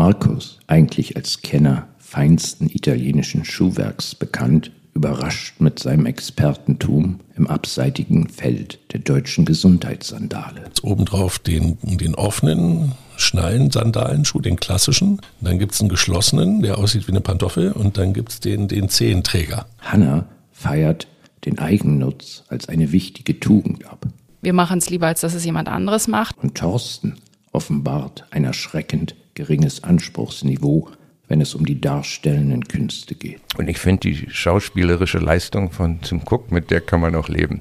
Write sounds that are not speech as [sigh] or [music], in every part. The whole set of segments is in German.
Markus, eigentlich als Kenner feinsten italienischen Schuhwerks bekannt, überrascht mit seinem Expertentum im abseitigen Feld der deutschen Gesundheitssandale. Jetzt obendrauf den, den offenen Schnallen-Sandalenschuh, den klassischen. Dann gibt es einen geschlossenen, der aussieht wie eine Pantoffel. Und dann gibt es den, den Zehenträger. Hanna feiert den Eigennutz als eine wichtige Tugend ab. Wir machen es lieber, als dass es jemand anderes macht. Und Thorsten offenbart ein erschreckend geringes Anspruchsniveau, wenn es um die darstellenden Künste geht. Und ich finde die schauspielerische Leistung von Tim Cook, mit der kann man auch leben.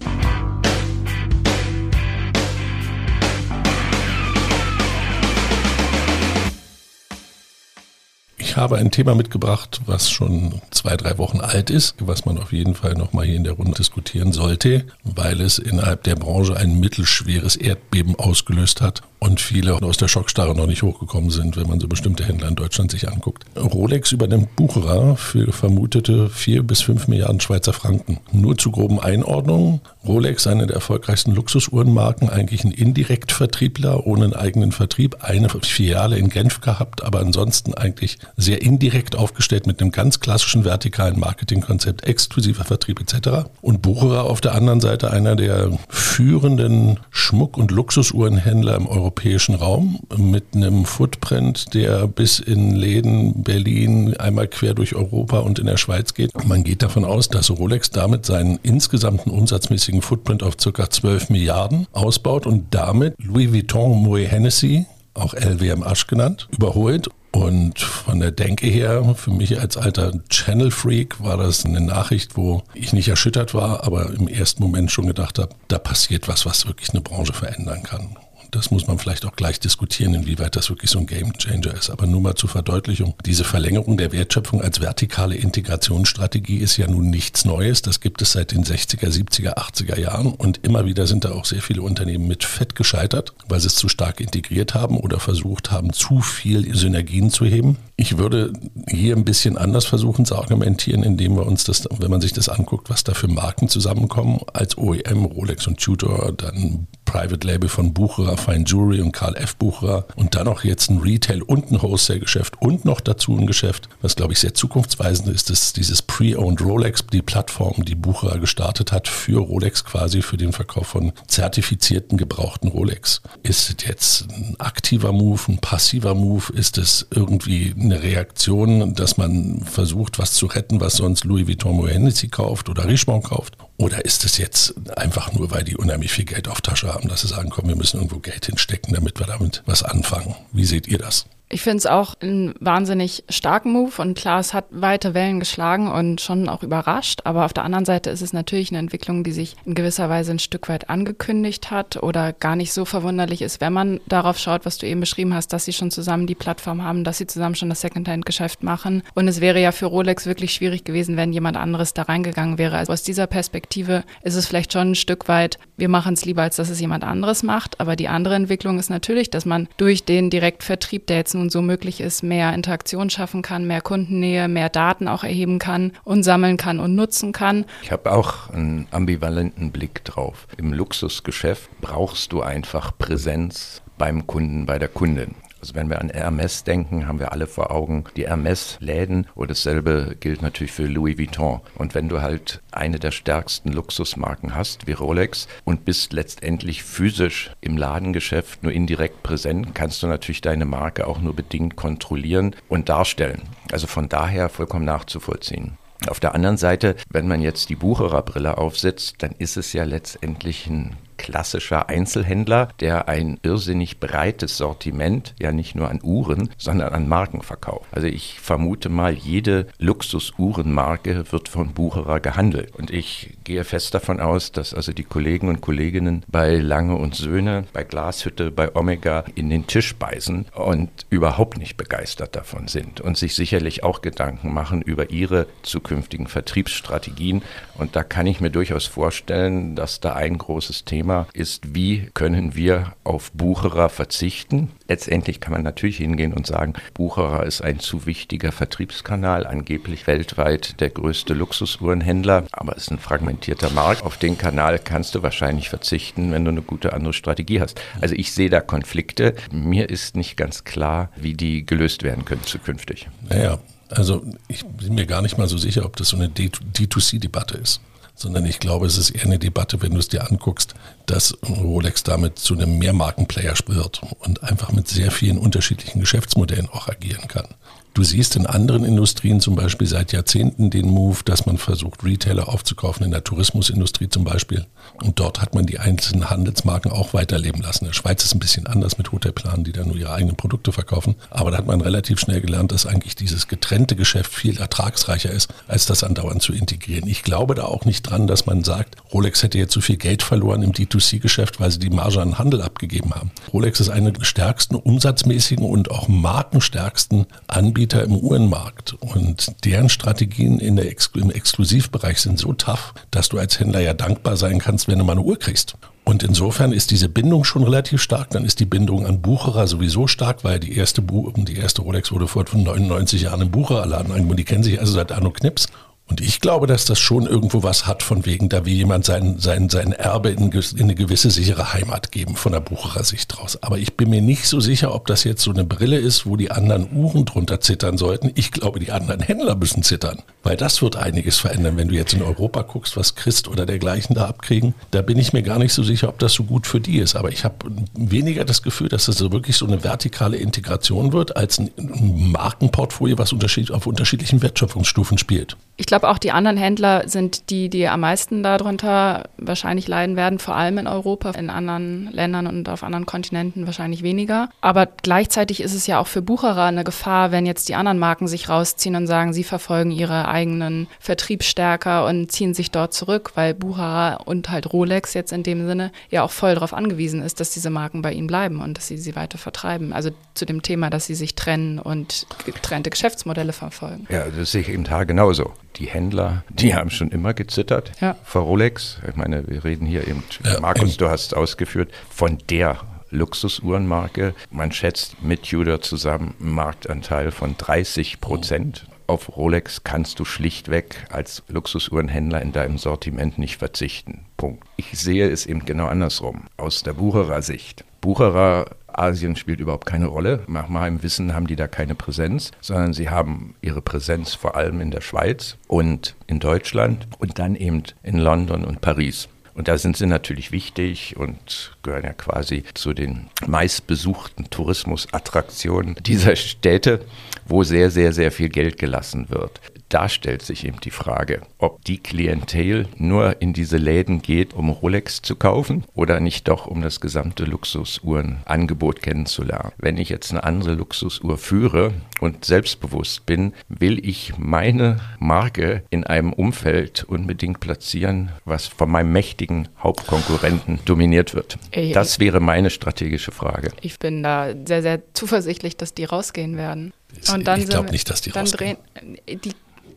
Ich habe ein Thema mitgebracht, was schon zwei, drei Wochen alt ist, was man auf jeden Fall nochmal hier in der Runde diskutieren sollte, weil es innerhalb der Branche ein mittelschweres Erdbeben ausgelöst hat und viele aus der Schockstarre noch nicht hochgekommen sind, wenn man so bestimmte Händler in Deutschland sich anguckt. Rolex übernimmt Bucherer für vermutete vier bis fünf Milliarden Schweizer Franken. Nur zu groben Einordnungen. Rolex, eine der erfolgreichsten Luxusuhrenmarken, eigentlich ein Indirektvertriebler ohne einen eigenen Vertrieb, eine Filiale in Genf gehabt, aber ansonsten eigentlich sehr indirekt aufgestellt mit einem ganz klassischen vertikalen Marketingkonzept, exklusiver Vertrieb etc. Und Bucherer auf der anderen Seite einer der führenden Schmuck- und Luxusuhrenhändler im Euro europäischen Raum mit einem Footprint, der bis in Läden Berlin einmal quer durch Europa und in der Schweiz geht. Man geht davon aus, dass Rolex damit seinen insgesamten umsatzmäßigen Footprint auf ca. 12 Milliarden ausbaut und damit Louis Vuitton Moet Hennessy auch LWM genannt, überholt. Und von der Denke her, für mich als alter Channel Freak war das eine Nachricht, wo ich nicht erschüttert war, aber im ersten Moment schon gedacht habe, da passiert was, was wirklich eine Branche verändern kann. Das muss man vielleicht auch gleich diskutieren, inwieweit das wirklich so ein Game Changer ist. Aber nur mal zur Verdeutlichung. Diese Verlängerung der Wertschöpfung als vertikale Integrationsstrategie ist ja nun nichts Neues. Das gibt es seit den 60er, 70er, 80er Jahren. Und immer wieder sind da auch sehr viele Unternehmen mit Fett gescheitert, weil sie es zu stark integriert haben oder versucht haben, zu viel Synergien zu heben. Ich würde hier ein bisschen anders versuchen zu argumentieren, indem wir uns das, wenn man sich das anguckt, was da für Marken zusammenkommen, als OEM, Rolex und Tudor, dann Private Label von Bucherer, Fine Jewelry und Karl F. Bucherer und dann auch jetzt ein Retail- und ein Wholesale-Geschäft und noch dazu ein Geschäft, was glaube ich sehr zukunftsweisend ist, ist dieses Pre-Owned Rolex, die Plattform, die Bucherer gestartet hat für Rolex quasi, für den Verkauf von zertifizierten, gebrauchten Rolex. Ist es jetzt ein aktiver Move, ein passiver Move? Ist es irgendwie eine Reaktion, dass man versucht, was zu retten, was sonst Louis Vuitton Moet Hennessy kauft oder Richemont kauft? Oder ist es jetzt einfach nur, weil die unheimlich viel Geld auf Tasche haben, dass sie sagen, komm, wir müssen irgendwo Geld hinstecken, damit wir damit was anfangen? Wie seht ihr das? Ich finde es auch einen wahnsinnig starken Move und klar, es hat weite Wellen geschlagen und schon auch überrascht. Aber auf der anderen Seite ist es natürlich eine Entwicklung, die sich in gewisser Weise ein Stück weit angekündigt hat oder gar nicht so verwunderlich ist, wenn man darauf schaut, was du eben beschrieben hast, dass sie schon zusammen die Plattform haben, dass sie zusammen schon das Secondhand-Geschäft machen. Und es wäre ja für Rolex wirklich schwierig gewesen, wenn jemand anderes da reingegangen wäre. Also aus dieser Perspektive ist es vielleicht schon ein Stück weit, wir machen es lieber, als dass es jemand anderes macht. Aber die andere Entwicklung ist natürlich, dass man durch den Direktvertrieb, der jetzt nun so möglich ist, mehr Interaktion schaffen kann, mehr Kundennähe, mehr Daten auch erheben kann und sammeln kann und nutzen kann. Ich habe auch einen ambivalenten Blick drauf. Im Luxusgeschäft brauchst du einfach Präsenz beim Kunden, bei der Kundin. Also wenn wir an Hermes denken, haben wir alle vor Augen die Hermes-Läden und dasselbe gilt natürlich für Louis Vuitton. Und wenn du halt eine der stärksten Luxusmarken hast, wie Rolex, und bist letztendlich physisch im Ladengeschäft nur indirekt präsent, kannst du natürlich deine Marke auch nur bedingt kontrollieren und darstellen. Also von daher vollkommen nachzuvollziehen. Auf der anderen Seite, wenn man jetzt die Buchererbrille aufsetzt, dann ist es ja letztendlich ein klassischer Einzelhändler, der ein irrsinnig breites Sortiment, ja nicht nur an Uhren, sondern an Marken verkauft. Also ich vermute mal, jede Luxusuhrenmarke wird von Bucherer gehandelt. Und ich gehe fest davon aus, dass also die Kollegen und Kolleginnen bei Lange und Söhne, bei Glashütte, bei Omega in den Tisch beißen und überhaupt nicht begeistert davon sind und sich sicherlich auch Gedanken machen über ihre zukünftigen Vertriebsstrategien. Und da kann ich mir durchaus vorstellen, dass da ein großes Thema immer ist, wie können wir auf Bucherer verzichten? Letztendlich kann man natürlich hingehen und sagen, Bucherer ist ein zu wichtiger Vertriebskanal, angeblich weltweit der größte Luxusuhrenhändler, aber es ist ein fragmentierter Markt. Auf den Kanal kannst du wahrscheinlich verzichten, wenn du eine gute andere Strategie hast. Also ich sehe da Konflikte. Mir ist nicht ganz klar, wie die gelöst werden können zukünftig. Naja, also ich bin mir gar nicht mal so sicher, ob das so eine D2C-Debatte ist sondern ich glaube, es ist eher eine Debatte, wenn du es dir anguckst, dass Rolex damit zu einem Mehrmarkenplayer wird und einfach mit sehr vielen unterschiedlichen Geschäftsmodellen auch agieren kann. Du siehst in anderen Industrien zum Beispiel seit Jahrzehnten den Move, dass man versucht, Retailer aufzukaufen, in der Tourismusindustrie zum Beispiel. Und dort hat man die einzelnen Handelsmarken auch weiterleben lassen. In der Schweiz ist ein bisschen anders mit Hotelplanen, die dann nur ihre eigenen Produkte verkaufen. Aber da hat man relativ schnell gelernt, dass eigentlich dieses getrennte Geschäft viel ertragsreicher ist, als das andauernd zu integrieren. Ich glaube da auch nicht dran, dass man sagt, Rolex hätte jetzt so viel Geld verloren im D2C-Geschäft, weil sie die Marge an Handel abgegeben haben. Rolex ist einer der stärksten umsatzmäßigen und auch markenstärksten Anbieter Anbieter im Uhrenmarkt und deren Strategien in der Ex im Exklusivbereich sind so tough, dass du als Händler ja dankbar sein kannst, wenn du mal eine Uhr kriegst. Und insofern ist diese Bindung schon relativ stark. Dann ist die Bindung an Bucherer sowieso stark, weil die erste, Bu die erste Rolex wurde vor 99 Jahren im Buchererladen angeboten. Die kennen sich also seit Arno Knips. Und ich glaube, dass das schon irgendwo was hat, von wegen, da will jemand sein, sein, sein Erbe in, in eine gewisse sichere Heimat geben, von der Bucherersicht draus. Aber ich bin mir nicht so sicher, ob das jetzt so eine Brille ist, wo die anderen Uhren drunter zittern sollten. Ich glaube, die anderen Händler müssen zittern, weil das wird einiges verändern. Wenn du jetzt in Europa guckst, was Christ oder dergleichen da abkriegen, da bin ich mir gar nicht so sicher, ob das so gut für die ist. Aber ich habe weniger das Gefühl, dass das so wirklich so eine vertikale Integration wird, als ein Markenportfolio, was unterschied auf unterschiedlichen Wertschöpfungsstufen spielt. Ich glaube, auch die anderen Händler sind die, die am meisten darunter wahrscheinlich leiden werden, vor allem in Europa, in anderen Ländern und auf anderen Kontinenten wahrscheinlich weniger. Aber gleichzeitig ist es ja auch für Bucherer eine Gefahr, wenn jetzt die anderen Marken sich rausziehen und sagen, sie verfolgen ihre eigenen Vertrieb stärker und ziehen sich dort zurück, weil Bucherer und halt Rolex jetzt in dem Sinne ja auch voll darauf angewiesen ist, dass diese Marken bei ihnen bleiben und dass sie sie weiter vertreiben. Also zu dem Thema, dass sie sich trennen und getrennte Geschäftsmodelle verfolgen. Ja, das sehe ich eben da genauso die Händler, die haben schon immer gezittert ja. vor Rolex. Ich meine, wir reden hier eben, ja, Markus, du hast ausgeführt, von der Luxusuhrenmarke. Man schätzt mit Tudor zusammen einen Marktanteil von 30 Prozent. Oh. Auf Rolex kannst du schlichtweg als Luxusuhrenhändler in deinem Sortiment nicht verzichten. Punkt. Ich sehe es eben genau andersrum, aus der Bucherer Sicht. Bucherer Asien spielt überhaupt keine Rolle. Nach meinem Wissen haben die da keine Präsenz, sondern sie haben ihre Präsenz vor allem in der Schweiz und in Deutschland und dann eben in London und Paris. Und da sind sie natürlich wichtig und gehören ja quasi zu den meistbesuchten Tourismusattraktionen dieser Städte, wo sehr, sehr, sehr viel Geld gelassen wird da stellt sich eben die Frage, ob die Klientel nur in diese Läden geht, um Rolex zu kaufen oder nicht doch, um das gesamte Luxusuhrenangebot kennenzulernen. Wenn ich jetzt eine andere Luxusuhr führe und selbstbewusst bin, will ich meine Marke in einem Umfeld unbedingt platzieren, was von meinem mächtigen Hauptkonkurrenten dominiert wird. Das wäre meine strategische Frage. Ich bin da sehr, sehr zuversichtlich, dass die rausgehen werden. Und dann ich glaube nicht, dass die rausgehen. Drehen, die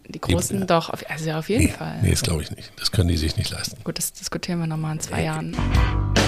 die Großen die, doch, also auf jeden nee, Fall. Nee, das glaube ich nicht. Das können die sich nicht leisten. Gut, das diskutieren wir nochmal in zwei nee. Jahren.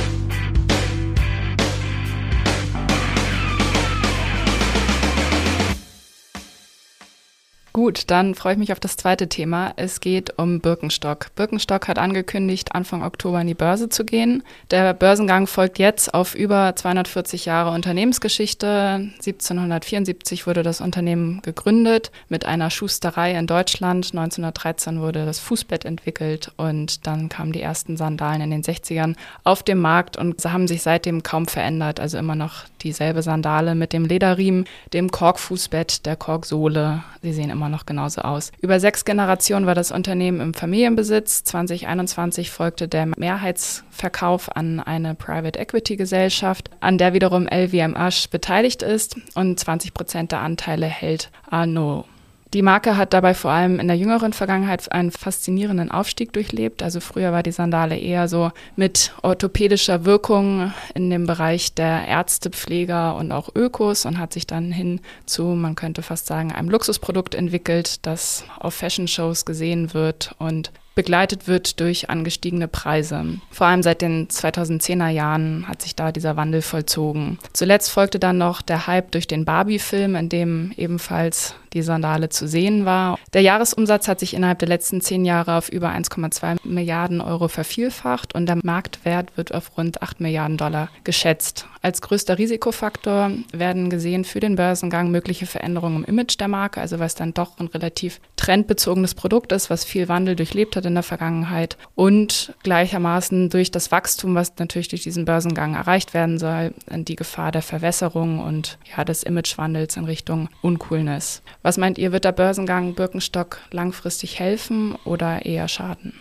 Gut, dann freue ich mich auf das zweite Thema. Es geht um Birkenstock. Birkenstock hat angekündigt, Anfang Oktober in die Börse zu gehen. Der Börsengang folgt jetzt auf über 240 Jahre Unternehmensgeschichte. 1774 wurde das Unternehmen gegründet mit einer Schusterei in Deutschland. 1913 wurde das Fußbett entwickelt und dann kamen die ersten Sandalen in den 60ern auf den Markt und haben sich seitdem kaum verändert. Also immer noch dieselbe Sandale mit dem Lederriemen, dem Korkfußbett, der Korksohle. Sie sehen immer noch genauso aus. Über sechs Generationen war das Unternehmen im Familienbesitz. 2021 folgte der Mehrheitsverkauf an eine Private Equity Gesellschaft, an der wiederum LVMH beteiligt ist und 20 Prozent der Anteile hält Arnaud. Die Marke hat dabei vor allem in der jüngeren Vergangenheit einen faszinierenden Aufstieg durchlebt. Also früher war die Sandale eher so mit orthopädischer Wirkung in dem Bereich der Ärzte, Pfleger und auch Ökos und hat sich dann hin zu, man könnte fast sagen, einem Luxusprodukt entwickelt, das auf Fashion-Shows gesehen wird und begleitet wird durch angestiegene Preise. Vor allem seit den 2010er Jahren hat sich da dieser Wandel vollzogen. Zuletzt folgte dann noch der Hype durch den Barbie-Film, in dem ebenfalls die Sandale zu sehen war. Der Jahresumsatz hat sich innerhalb der letzten zehn Jahre auf über 1,2 Milliarden Euro vervielfacht und der Marktwert wird auf rund 8 Milliarden Dollar geschätzt. Als größter Risikofaktor werden gesehen für den Börsengang mögliche Veränderungen im Image der Marke, also was dann doch ein relativ trendbezogenes Produkt ist, was viel Wandel durchlebt hat in der Vergangenheit und gleichermaßen durch das Wachstum, was natürlich durch diesen Börsengang erreicht werden soll, die Gefahr der Verwässerung und ja, des Imagewandels in Richtung Uncoolness. Was meint ihr, wird der Börsengang Birkenstock langfristig helfen oder eher schaden?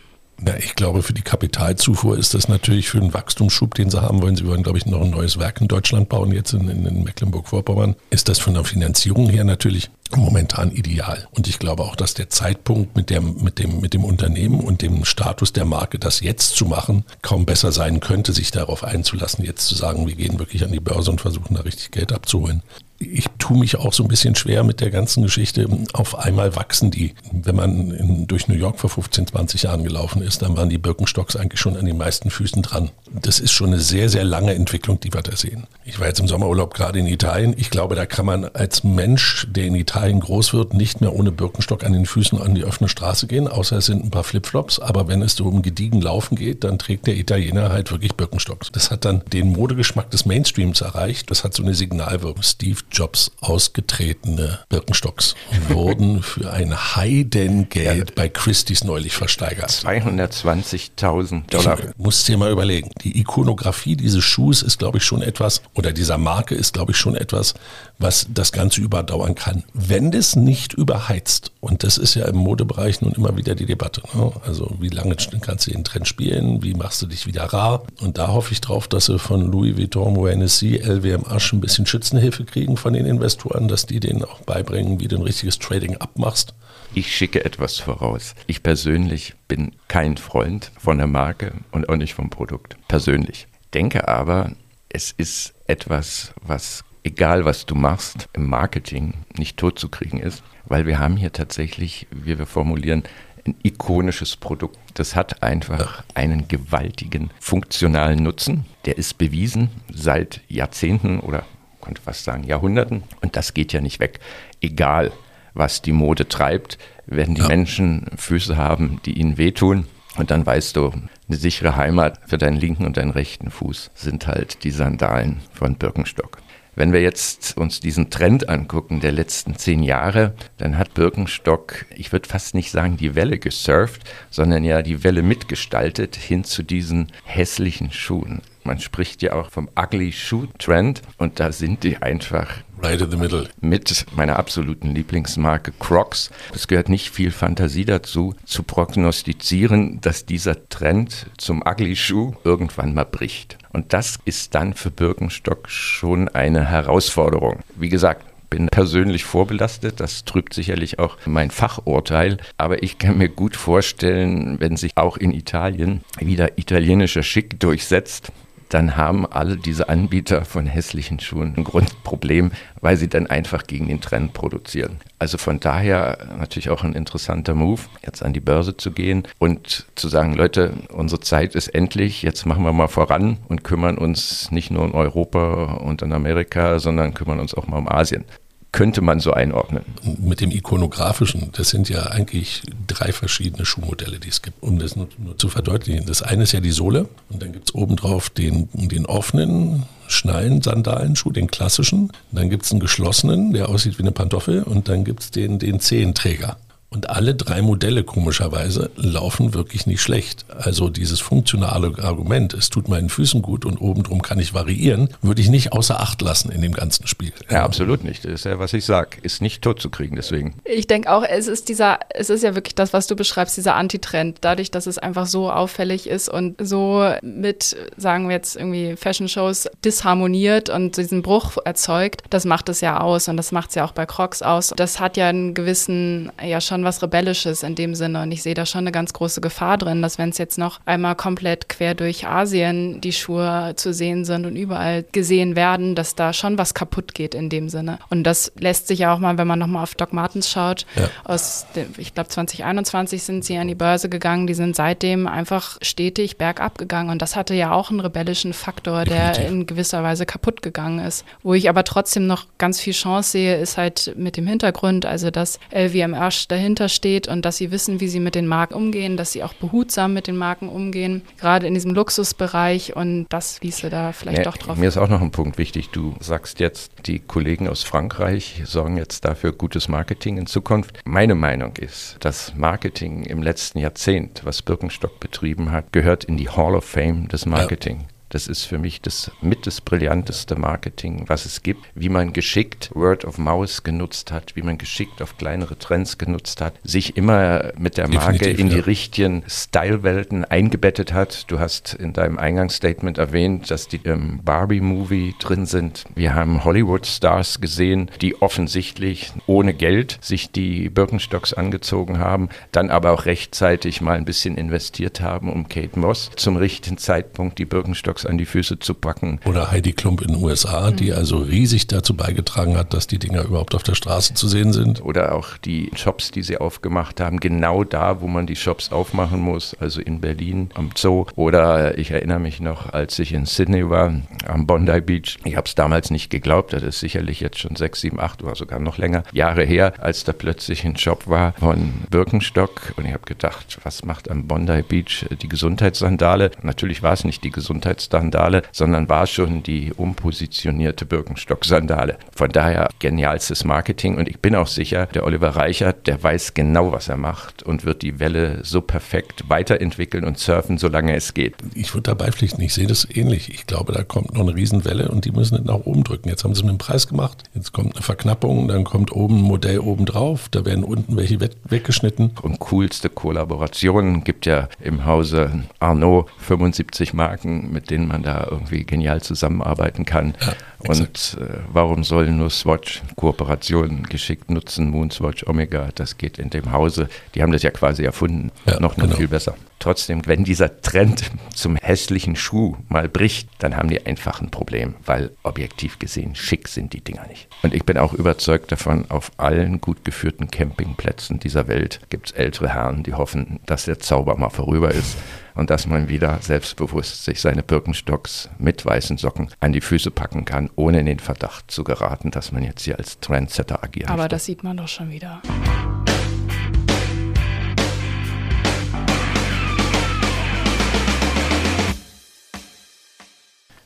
Ja, ich glaube, für die Kapitalzufuhr ist das natürlich für den Wachstumsschub, den sie haben wollen. Sie wollen, glaube ich, noch ein neues Werk in Deutschland bauen, jetzt in, in Mecklenburg-Vorpommern. Ist das von der Finanzierung her natürlich momentan ideal. Und ich glaube auch, dass der Zeitpunkt mit dem, mit dem, mit dem Unternehmen und dem Status der Marke, das jetzt zu machen, kaum besser sein könnte, sich darauf einzulassen, jetzt zu sagen, wir gehen wirklich an die Börse und versuchen da richtig Geld abzuholen ich tue mich auch so ein bisschen schwer mit der ganzen Geschichte. Auf einmal wachsen die. Wenn man in, durch New York vor 15, 20 Jahren gelaufen ist, dann waren die Birkenstocks eigentlich schon an den meisten Füßen dran. Das ist schon eine sehr, sehr lange Entwicklung, die wir da sehen. Ich war jetzt im Sommerurlaub gerade in Italien. Ich glaube, da kann man als Mensch, der in Italien groß wird, nicht mehr ohne Birkenstock an den Füßen an die offene Straße gehen, außer es sind ein paar Flipflops. Aber wenn es so um gediegen Laufen geht, dann trägt der Italiener halt wirklich Birkenstocks. Das hat dann den Modegeschmack des Mainstreams erreicht. Das hat so eine Signalwirkung. Steve Jobs ausgetretene Birkenstocks wurden für ein Heidengeld bei Christie's neulich versteigert. 220.000 Dollar. Ich muss dir mal überlegen. Die Ikonografie dieses Schuhs ist, glaube ich, schon etwas, oder dieser Marke ist, glaube ich, schon etwas, was das Ganze überdauern kann. Wenn das nicht überheizt, und das ist ja im Modebereich nun immer wieder die Debatte. Ne? Also wie lange kannst du den Trend spielen, wie machst du dich wieder rar? Und da hoffe ich drauf, dass sie von Louis Vuitton, Moët Hennessy, LWM Asch ein bisschen Schützenhilfe kriegen von den Investoren, dass die denen auch beibringen, wie du ein richtiges Trading abmachst. Ich schicke etwas voraus. Ich persönlich bin kein Freund von der Marke und auch nicht vom Produkt. Persönlich. Denke aber, es ist etwas, was egal was du machst im Marketing nicht tot zu kriegen ist, weil wir haben hier tatsächlich, wie wir formulieren, ein ikonisches Produkt. Das hat einfach einen gewaltigen funktionalen Nutzen. Der ist bewiesen seit Jahrzehnten oder könnte fast sagen Jahrhunderten. Und das geht ja nicht weg. Egal, was die Mode treibt, werden die ja. Menschen Füße haben, die ihnen wehtun. Und dann weißt du, eine sichere Heimat für deinen linken und deinen rechten Fuß sind halt die Sandalen von Birkenstock. Wenn wir jetzt uns diesen Trend angucken der letzten zehn Jahre, dann hat Birkenstock, ich würde fast nicht sagen die Welle gesurft, sondern ja die Welle mitgestaltet hin zu diesen hässlichen Schuhen. Man spricht ja auch vom Ugly Shoe Trend und da sind die einfach Right in the middle. Mit meiner absoluten Lieblingsmarke Crocs. Es gehört nicht viel Fantasie dazu, zu prognostizieren, dass dieser Trend zum Ugly Shoe irgendwann mal bricht. Und das ist dann für Birkenstock schon eine Herausforderung. Wie gesagt, bin persönlich vorbelastet, das trübt sicherlich auch mein Fachurteil, aber ich kann mir gut vorstellen, wenn sich auch in Italien wieder italienischer Schick durchsetzt, dann haben alle diese Anbieter von hässlichen Schuhen ein Grundproblem, weil sie dann einfach gegen den Trend produzieren. Also von daher natürlich auch ein interessanter Move, jetzt an die Börse zu gehen und zu sagen, Leute, unsere Zeit ist endlich, jetzt machen wir mal voran und kümmern uns nicht nur um Europa und in Amerika, sondern kümmern uns auch mal um Asien könnte man so einordnen. Mit dem ikonografischen, das sind ja eigentlich drei verschiedene Schuhmodelle, die es gibt, um das nur, nur zu verdeutlichen. Das eine ist ja die Sohle und dann gibt es obendrauf den, den offenen Schnallen-Sandalenschuh, den klassischen. Dann gibt es einen geschlossenen, der aussieht wie eine Pantoffel und dann gibt es den, den Zehenträger. Und alle drei Modelle komischerweise laufen wirklich nicht schlecht. Also dieses funktionale Argument, es tut meinen Füßen gut und obendrum kann ich variieren, würde ich nicht außer Acht lassen in dem ganzen Spiel. Ja, absolut nicht. Das ist ja, was ich sage. Ist nicht tot zu kriegen, deswegen. Ich denke auch, es ist dieser, es ist ja wirklich das, was du beschreibst, dieser Antitrend. Dadurch, dass es einfach so auffällig ist und so mit, sagen wir jetzt irgendwie Fashion-Shows disharmoniert und diesen Bruch erzeugt, das macht es ja aus und das macht es ja auch bei Crocs aus. Das hat ja einen gewissen, ja schon schon was Rebellisches in dem Sinne und ich sehe da schon eine ganz große Gefahr drin, dass wenn es jetzt noch einmal komplett quer durch Asien die Schuhe zu sehen sind und überall gesehen werden, dass da schon was kaputt geht in dem Sinne. Und das lässt sich ja auch mal, wenn man nochmal auf Doc Martens schaut, ja. aus, dem, ich glaube 2021 sind sie an die Börse gegangen, die sind seitdem einfach stetig bergab gegangen und das hatte ja auch einen rebellischen Faktor, der Definitiv. in gewisser Weise kaputt gegangen ist. Wo ich aber trotzdem noch ganz viel Chance sehe, ist halt mit dem Hintergrund, also dass LVMH dahinter steht und dass sie wissen, wie sie mit den Marken umgehen, dass sie auch behutsam mit den Marken umgehen, gerade in diesem Luxusbereich und das ließe da vielleicht ja, doch drauf. Mir ist auch noch ein Punkt wichtig. Du sagst jetzt, die Kollegen aus Frankreich sorgen jetzt dafür gutes Marketing in Zukunft. Meine Meinung ist, das Marketing im letzten Jahrzehnt, was Birkenstock betrieben hat, gehört in die Hall of Fame des Marketing. Ja. Das ist für mich das mit das brillanteste Marketing, was es gibt. Wie man geschickt Word of Mouse genutzt hat, wie man geschickt auf kleinere Trends genutzt hat, sich immer mit der Marke Definitiv, in die ja. richtigen Style-Welten eingebettet hat. Du hast in deinem Eingangsstatement erwähnt, dass die im Barbie-Movie drin sind. Wir haben Hollywood-Stars gesehen, die offensichtlich ohne Geld sich die Birkenstocks angezogen haben, dann aber auch rechtzeitig mal ein bisschen investiert haben, um Kate Moss zum richtigen Zeitpunkt die Birkenstocks an die Füße zu packen. Oder Heidi Klump in den USA, mhm. die also riesig dazu beigetragen hat, dass die Dinger überhaupt auf der Straße zu sehen sind. Oder auch die Shops, die sie aufgemacht haben, genau da, wo man die Shops aufmachen muss, also in Berlin am Zoo. Oder ich erinnere mich noch, als ich in Sydney war, am Bondi Beach. Ich habe es damals nicht geglaubt, das ist sicherlich jetzt schon sechs, sieben, acht oder sogar noch länger Jahre her, als da plötzlich ein Shop war von Birkenstock. Und ich habe gedacht, was macht am Bondi Beach die Gesundheitssandale? Natürlich war es nicht die Gesundheitssandale, Sandale, sondern war schon die umpositionierte Birkenstock-Sandale. Von daher genialstes Marketing und ich bin auch sicher, der Oliver Reichert, der weiß genau, was er macht und wird die Welle so perfekt weiterentwickeln und surfen, solange es geht. Ich würde dabei pflichten, ich sehe das ähnlich. Ich glaube, da kommt noch eine Riesenwelle und die müssen nach oben drücken. Jetzt haben sie es mit dem Preis gemacht, jetzt kommt eine Verknappung, dann kommt oben ein Modell oben drauf, da werden unten welche weggeschnitten. Und coolste Kollaborationen gibt ja im Hause Arnaud 75 Marken, mit denen denen man da irgendwie genial zusammenarbeiten kann. Ja, und äh, warum sollen nur Swatch Kooperationen geschickt nutzen, Moonswatch, Omega, das geht in dem Hause. Die haben das ja quasi erfunden, ja, noch, noch genau. viel besser. Trotzdem, wenn dieser Trend zum hässlichen Schuh mal bricht, dann haben die einfach ein Problem, weil objektiv gesehen schick sind die Dinger nicht. Und ich bin auch überzeugt davon, auf allen gut geführten Campingplätzen dieser Welt gibt es ältere Herren, die hoffen, dass der Zauber mal vorüber ist und dass man wieder selbstbewusst sich seine Birkenstocks mit weißen Socken an die Füße packen kann, ohne in den Verdacht zu geraten, dass man jetzt hier als Trendsetter agiert. Aber das sieht man doch schon wieder.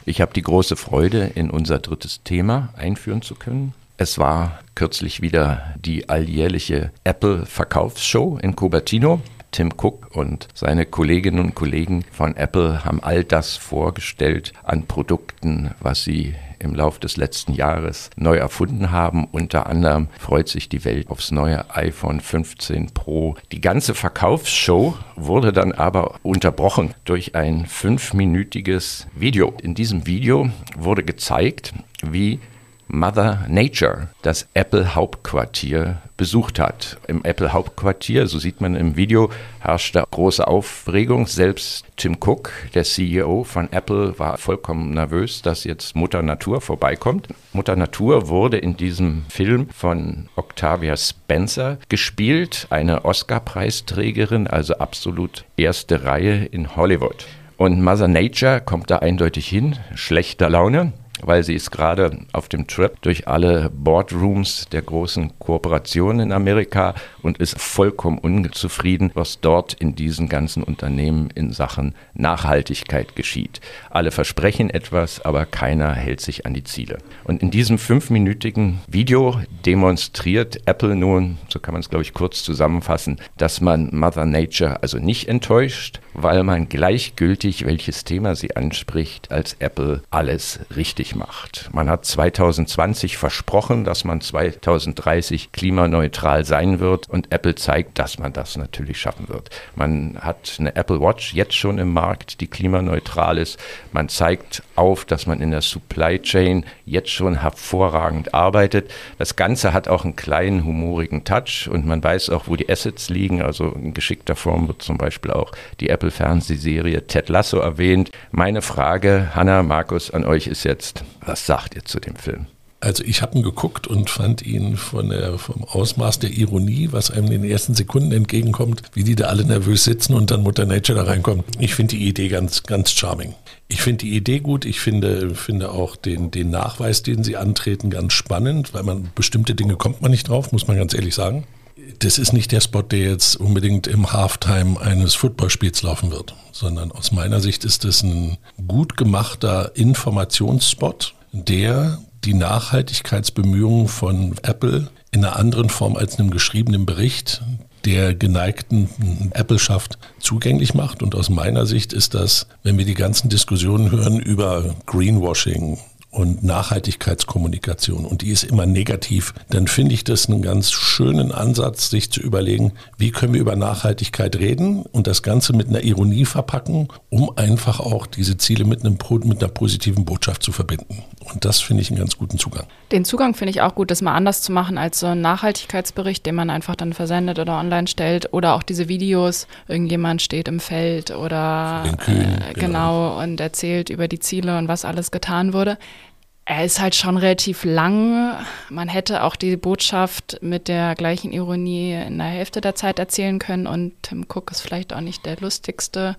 Ich habe die große Freude, in unser drittes Thema einführen zu können. Es war kürzlich wieder die alljährliche Apple-Verkaufsshow in Cupertino. Tim Cook und seine Kolleginnen und Kollegen von Apple haben all das vorgestellt an Produkten, was sie im Laufe des letzten Jahres neu erfunden haben. Unter anderem freut sich die Welt aufs neue iPhone 15 Pro. Die ganze Verkaufsshow wurde dann aber unterbrochen durch ein fünfminütiges Video. In diesem Video wurde gezeigt, wie Mother Nature, das Apple Hauptquartier, besucht hat. Im Apple Hauptquartier, so sieht man im Video, herrschte große Aufregung. Selbst Tim Cook, der CEO von Apple, war vollkommen nervös, dass jetzt Mutter Natur vorbeikommt. Mutter Natur wurde in diesem Film von Octavia Spencer gespielt, eine Oscar-Preisträgerin, also absolut erste Reihe in Hollywood. Und Mother Nature kommt da eindeutig hin, schlechter Laune weil sie ist gerade auf dem Trip durch alle Boardrooms der großen Kooperationen in Amerika und ist vollkommen unzufrieden, was dort in diesen ganzen Unternehmen in Sachen Nachhaltigkeit geschieht. Alle versprechen etwas, aber keiner hält sich an die Ziele. Und in diesem fünfminütigen Video demonstriert Apple nun, so kann man es glaube ich kurz zusammenfassen, dass man Mother Nature also nicht enttäuscht, weil man gleichgültig, welches Thema sie anspricht, als Apple alles richtig zugänglich macht. Man hat 2020 versprochen, dass man 2030 klimaneutral sein wird und Apple zeigt, dass man das natürlich schaffen wird. Man hat eine Apple Watch jetzt schon im Markt, die klimaneutral ist. Man zeigt auf, dass man in der Supply Chain jetzt schon hervorragend arbeitet. Das Ganze hat auch einen kleinen humorigen Touch und man weiß auch, wo die Assets liegen. Also in geschickter Form wird zum Beispiel auch die Apple Fernsehserie Ted Lasso erwähnt. Meine Frage, Hanna, Markus, an euch ist jetzt, was sagt ihr zu dem Film? Also ich habe ihn geguckt und fand ihn von der, vom Ausmaß der Ironie, was einem in den ersten Sekunden entgegenkommt, wie die da alle nervös sitzen und dann Mutter Nature da reinkommt. Ich finde die Idee ganz, ganz charming. Ich finde die Idee gut. Ich finde, finde auch den, den Nachweis, den sie antreten, ganz spannend, weil man bestimmte Dinge kommt man nicht drauf, muss man ganz ehrlich sagen. Das ist nicht der Spot, der jetzt unbedingt im Halftime eines Footballspiels laufen wird, sondern aus meiner Sicht ist es ein gut gemachter Informationsspot, der die Nachhaltigkeitsbemühungen von Apple in einer anderen Form als einem geschriebenen Bericht der geneigten Apple-Schaft zugänglich macht. Und aus meiner Sicht ist das, wenn wir die ganzen Diskussionen hören über Greenwashing, und Nachhaltigkeitskommunikation und die ist immer negativ, dann finde ich das einen ganz schönen Ansatz, sich zu überlegen, wie können wir über Nachhaltigkeit reden und das Ganze mit einer Ironie verpacken, um einfach auch diese Ziele mit, einem, mit einer positiven Botschaft zu verbinden. Und das finde ich einen ganz guten Zugang. Den Zugang finde ich auch gut, das mal anders zu machen als so ein Nachhaltigkeitsbericht, den man einfach dann versendet oder online stellt oder auch diese Videos, irgendjemand steht im Feld oder Kühen, äh, genau. genau und erzählt über die Ziele und was alles getan wurde. Er ist halt schon relativ lang. Man hätte auch die Botschaft mit der gleichen Ironie in der Hälfte der Zeit erzählen können und Tim Cook ist vielleicht auch nicht der lustigste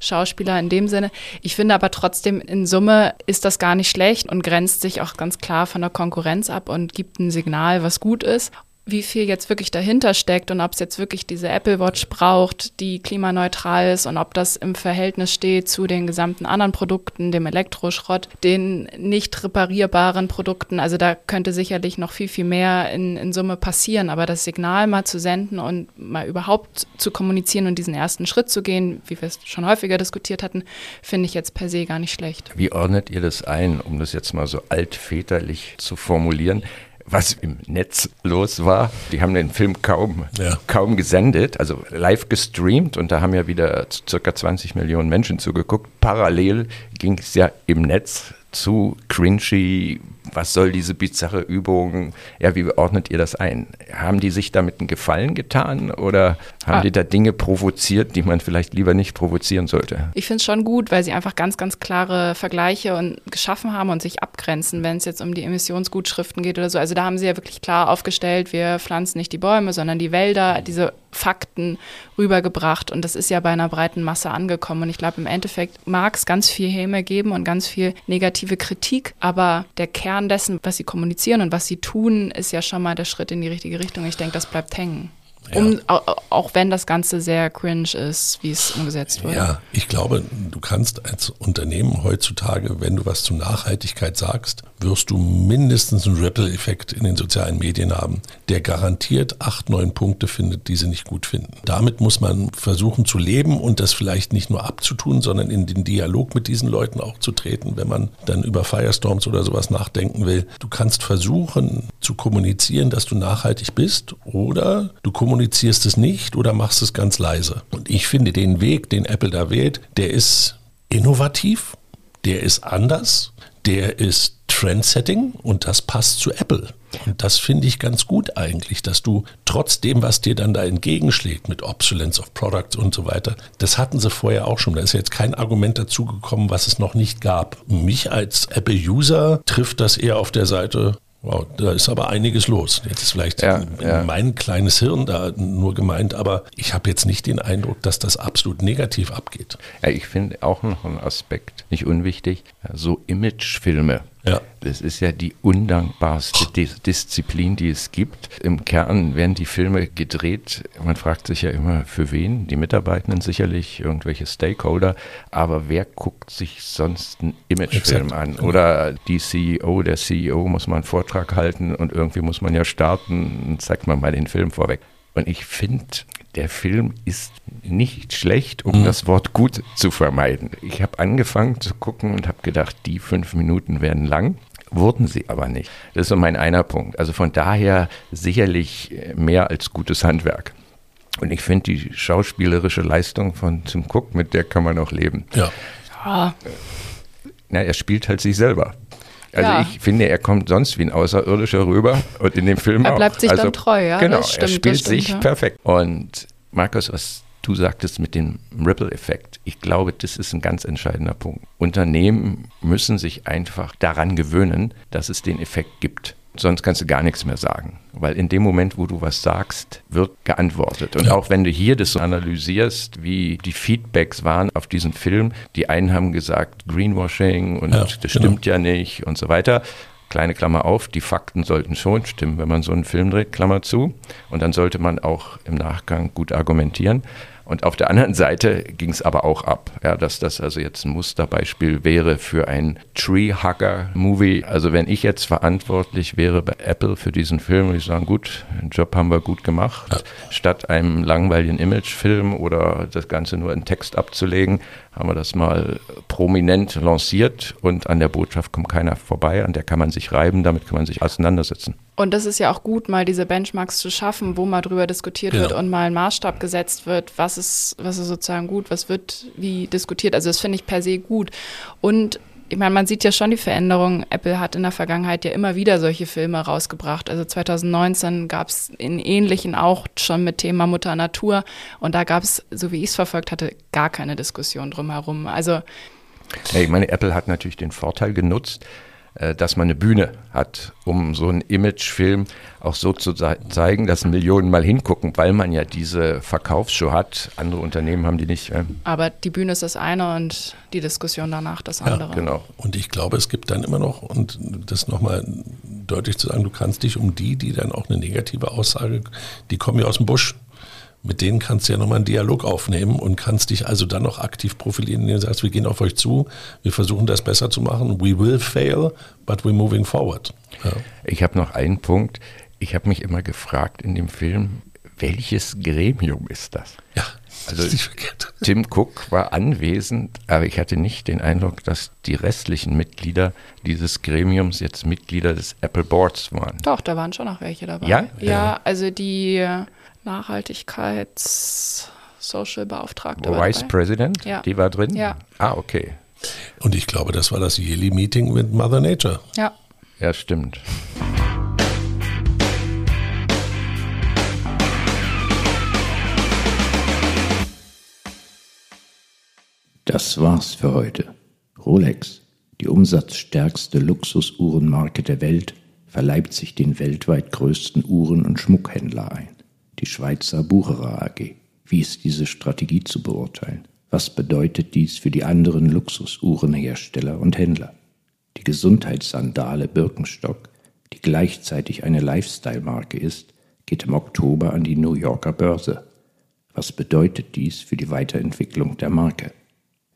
Schauspieler in dem Sinne. Ich finde aber trotzdem, in Summe ist das gar nicht schlecht und grenzt sich auch ganz klar von der Konkurrenz ab und gibt ein Signal, was gut ist wie viel jetzt wirklich dahinter steckt und ob es jetzt wirklich diese Apple Watch braucht, die klimaneutral ist und ob das im Verhältnis steht zu den gesamten anderen Produkten, dem Elektroschrott, den nicht reparierbaren Produkten. Also da könnte sicherlich noch viel, viel mehr in, in Summe passieren. Aber das Signal mal zu senden und mal überhaupt zu kommunizieren und diesen ersten Schritt zu gehen, wie wir es schon häufiger diskutiert hatten, finde ich jetzt per se gar nicht schlecht. Wie ordnet ihr das ein, um das jetzt mal so altväterlich zu formulieren? Was im Netz los war. Die haben den Film kaum, ja. kaum gesendet, also live gestreamt und da haben ja wieder circa 20 Millionen Menschen zugeguckt. Parallel ging es ja im Netz zu cringy, was soll diese bizarre Übung? Ja, wie ordnet ihr das ein? Haben die sich damit einen Gefallen getan oder haben ah. die da Dinge provoziert, die man vielleicht lieber nicht provozieren sollte? Ich finde es schon gut, weil sie einfach ganz, ganz klare Vergleiche und geschaffen haben und sich abgrenzen, wenn es jetzt um die Emissionsgutschriften geht oder so. Also da haben sie ja wirklich klar aufgestellt, wir pflanzen nicht die Bäume, sondern die Wälder, diese Fakten rübergebracht und das ist ja bei einer breiten Masse angekommen. Und ich glaube, im Endeffekt mag es ganz viel Häme geben und ganz viel negative Kritik, aber der Kern dessen, was sie kommunizieren und was sie tun, ist ja schon mal der Schritt in die richtige Richtung. Ich denke, das bleibt hängen. Um, auch wenn das Ganze sehr cringe ist, wie es umgesetzt wurde. Ja, ich glaube, du kannst als Unternehmen heutzutage, wenn du was zu Nachhaltigkeit sagst, wirst du mindestens einen Ripple-Effekt in den sozialen Medien haben, der garantiert acht, neun Punkte findet, die sie nicht gut finden. Damit muss man versuchen zu leben und das vielleicht nicht nur abzutun, sondern in den Dialog mit diesen Leuten auch zu treten, wenn man dann über Firestorms oder sowas nachdenken will. Du kannst versuchen zu kommunizieren, dass du nachhaltig bist oder du kommunizierst es nicht oder machst es ganz leise. Und ich finde den Weg, den Apple da wählt, der ist innovativ, der ist anders, der ist Trendsetting und das passt zu Apple. Und das finde ich ganz gut eigentlich, dass du trotzdem, was dir dann da entgegenschlägt mit Obsolence of Products und so weiter, das hatten sie vorher auch schon. Da ist jetzt kein Argument dazugekommen, was es noch nicht gab. Mich als Apple-User trifft das eher auf der Seite, Wow, da ist aber einiges los. Jetzt ist vielleicht ja, ja. mein kleines Hirn da nur gemeint, aber ich habe jetzt nicht den Eindruck, dass das absolut negativ abgeht. Ja, ich finde auch noch einen Aspekt nicht unwichtig. So Imagefilme ja. Das ist ja die undankbarste Dis Disziplin, die es gibt. Im Kern werden die Filme gedreht. Man fragt sich ja immer, für wen? Die Mitarbeitenden sicherlich, irgendwelche Stakeholder. Aber wer guckt sich sonst einen Imagefilm an? Oder die CEO, der CEO muss mal einen Vortrag halten und irgendwie muss man ja starten. Zeigt man mal den Film vorweg. Und ich finde der Film ist nicht schlecht, um mhm. das Wort gut zu vermeiden. Ich habe angefangen zu gucken und habe gedacht, die fünf Minuten werden lang. Wurden sie aber nicht. Das ist so mein einer Punkt. Also von daher sicherlich mehr als gutes Handwerk. Und ich finde die schauspielerische Leistung von Tim Cook, mit der kann man auch leben. Ja. ja. Na, er spielt halt sich selber. Also ja. ich finde, er kommt sonst wie ein Außerirdischer rüber und in dem Film er auch. Er bleibt sich also, dann treu, ja. Genau, stimmt, er spielt stimmt, sich ja. perfekt. Und Markus, was du sagtest mit dem Ripple-Effekt, ich glaube, das ist ein ganz entscheidender Punkt. Unternehmen müssen sich einfach daran gewöhnen, dass es den Effekt gibt sonst kannst du gar nichts mehr sagen. Weil in dem Moment, wo du was sagst, wird geantwortet. Und auch wenn du hier das so analysierst, wie die Feedbacks waren auf diesen Film, die einen haben gesagt, Greenwashing und ja, das genau. stimmt ja nicht und so weiter. Kleine Klammer auf, die Fakten sollten schon stimmen, wenn man so einen Film dreht, Klammer zu. Und dann sollte man auch im Nachgang gut argumentieren. Und auf der anderen Seite ging es aber auch ab, ja, dass das also jetzt ein Musterbeispiel wäre für ein Tree-Hugger-Movie. Also wenn ich jetzt verantwortlich wäre bei Apple für diesen Film, würde ich sagen, gut, den Job haben wir gut gemacht. Ja. Statt einem langweiligen Imagefilm oder das Ganze nur in Text abzulegen, haben wir das mal prominent lanciert und an der Botschaft kommt keiner vorbei, an der kann man sich reiben, damit kann man sich auseinandersetzen. Und das ist ja auch gut, mal diese Benchmarks zu schaffen, wo mal drüber diskutiert genau. wird und mal ein Maßstab gesetzt wird, was ist, was ist sozusagen gut, was wird wie diskutiert. Also das finde ich per se gut. Und ich meine, man sieht ja schon die Veränderung. Apple hat in der Vergangenheit ja immer wieder solche Filme rausgebracht. Also 2019 gab es in ähnlichen auch schon mit Thema Mutter Natur. Und da gab es, so wie ich es verfolgt hatte, gar keine Diskussion drumherum. Also ja, ich meine, Apple hat natürlich den Vorteil genutzt, dass man eine Bühne hat, um so einen Imagefilm auch so zu zeigen, dass Millionen mal hingucken, weil man ja diese Verkaufsshow hat. Andere Unternehmen haben die nicht. Aber die Bühne ist das eine und die Diskussion danach das andere. Ja, genau. Und ich glaube, es gibt dann immer noch, und das nochmal deutlich zu sagen, du kannst dich um die, die dann auch eine negative Aussage, die kommen ja aus dem Busch mit denen kannst du ja nochmal einen Dialog aufnehmen und kannst dich also dann noch aktiv profilieren, indem du sagst, wir gehen auf euch zu, wir versuchen das besser zu machen. We will fail, but we're moving forward. Ja. Ich habe noch einen Punkt. Ich habe mich immer gefragt in dem Film, welches Gremium ist das? Ja. Also [laughs] Tim Cook war anwesend, aber ich hatte nicht den Eindruck, dass die restlichen Mitglieder dieses Gremiums jetzt Mitglieder des Apple Boards waren. Doch, da waren schon noch welche dabei. Ja? Ja, ja. also die Nachhaltigkeits-Social-Beauftragte. Vice President, ja. die war drin? Ja. Ah, okay. Und ich glaube, das war das Yearly-Meeting mit Mother Nature. Ja. Ja, stimmt. Das war's für heute. Rolex, die umsatzstärkste Luxusuhrenmarke der Welt, verleibt sich den weltweit größten Uhren- und Schmuckhändler ein die Schweizer Bucherer AG. Wie ist diese Strategie zu beurteilen? Was bedeutet dies für die anderen Luxusuhrenhersteller und Händler? Die Gesundheitssandale Birkenstock, die gleichzeitig eine Lifestyle-Marke ist, geht im Oktober an die New Yorker Börse. Was bedeutet dies für die Weiterentwicklung der Marke?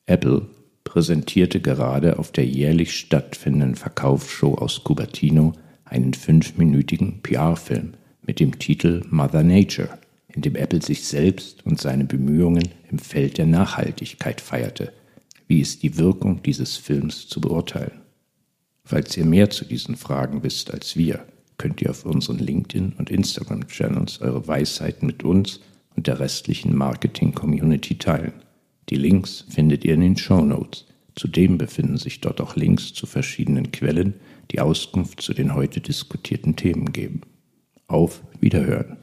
Apple präsentierte gerade auf der jährlich stattfindenden Verkaufsshow aus Cupertino einen fünfminütigen PR-Film, mit dem Titel Mother Nature, in dem Apple sich selbst und seine Bemühungen im Feld der Nachhaltigkeit feierte. Wie ist die Wirkung dieses Films zu beurteilen? Falls ihr mehr zu diesen Fragen wisst als wir, könnt ihr auf unseren LinkedIn- und Instagram-Channels eure Weisheiten mit uns und der restlichen Marketing-Community teilen. Die Links findet ihr in den Show Notes. Zudem befinden sich dort auch Links zu verschiedenen Quellen, die Auskunft zu den heute diskutierten Themen geben. Auf Wiederhören.